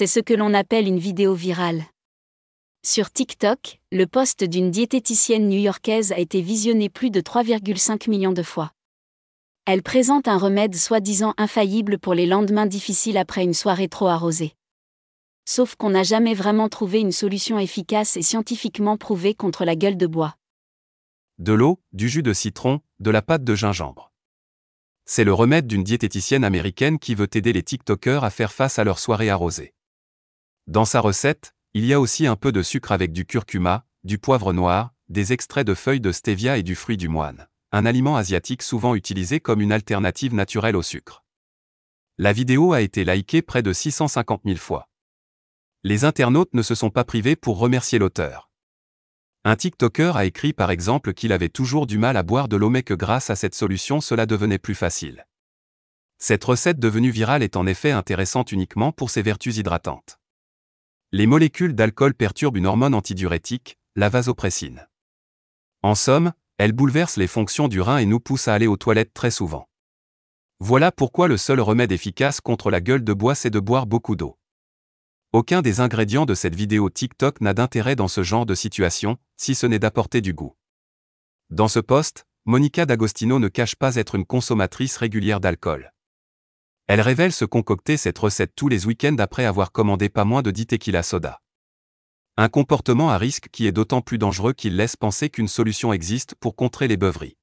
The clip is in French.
C'est ce que l'on appelle une vidéo virale. Sur TikTok, le post d'une diététicienne new-yorkaise a été visionné plus de 3,5 millions de fois. Elle présente un remède soi-disant infaillible pour les lendemains difficiles après une soirée trop arrosée. Sauf qu'on n'a jamais vraiment trouvé une solution efficace et scientifiquement prouvée contre la gueule de bois. De l'eau, du jus de citron, de la pâte de gingembre. C'est le remède d'une diététicienne américaine qui veut aider les TikTokers à faire face à leur soirée arrosée. Dans sa recette, il y a aussi un peu de sucre avec du curcuma, du poivre noir, des extraits de feuilles de stevia et du fruit du moine, un aliment asiatique souvent utilisé comme une alternative naturelle au sucre. La vidéo a été likée près de 650 000 fois. Les internautes ne se sont pas privés pour remercier l'auteur. Un TikToker a écrit par exemple qu'il avait toujours du mal à boire de l'eau mais que grâce à cette solution cela devenait plus facile. Cette recette devenue virale est en effet intéressante uniquement pour ses vertus hydratantes. Les molécules d'alcool perturbent une hormone antidiurétique, la vasopressine. En somme, elle bouleverse les fonctions du rein et nous pousse à aller aux toilettes très souvent. Voilà pourquoi le seul remède efficace contre la gueule de bois c'est de boire beaucoup d'eau. Aucun des ingrédients de cette vidéo TikTok n'a d'intérêt dans ce genre de situation, si ce n'est d'apporter du goût. Dans ce post, Monica D'Agostino ne cache pas être une consommatrice régulière d'alcool. Elle révèle se concocter cette recette tous les week-ends après avoir commandé pas moins de 10 tequila soda. Un comportement à risque qui est d'autant plus dangereux qu'il laisse penser qu'une solution existe pour contrer les beuveries.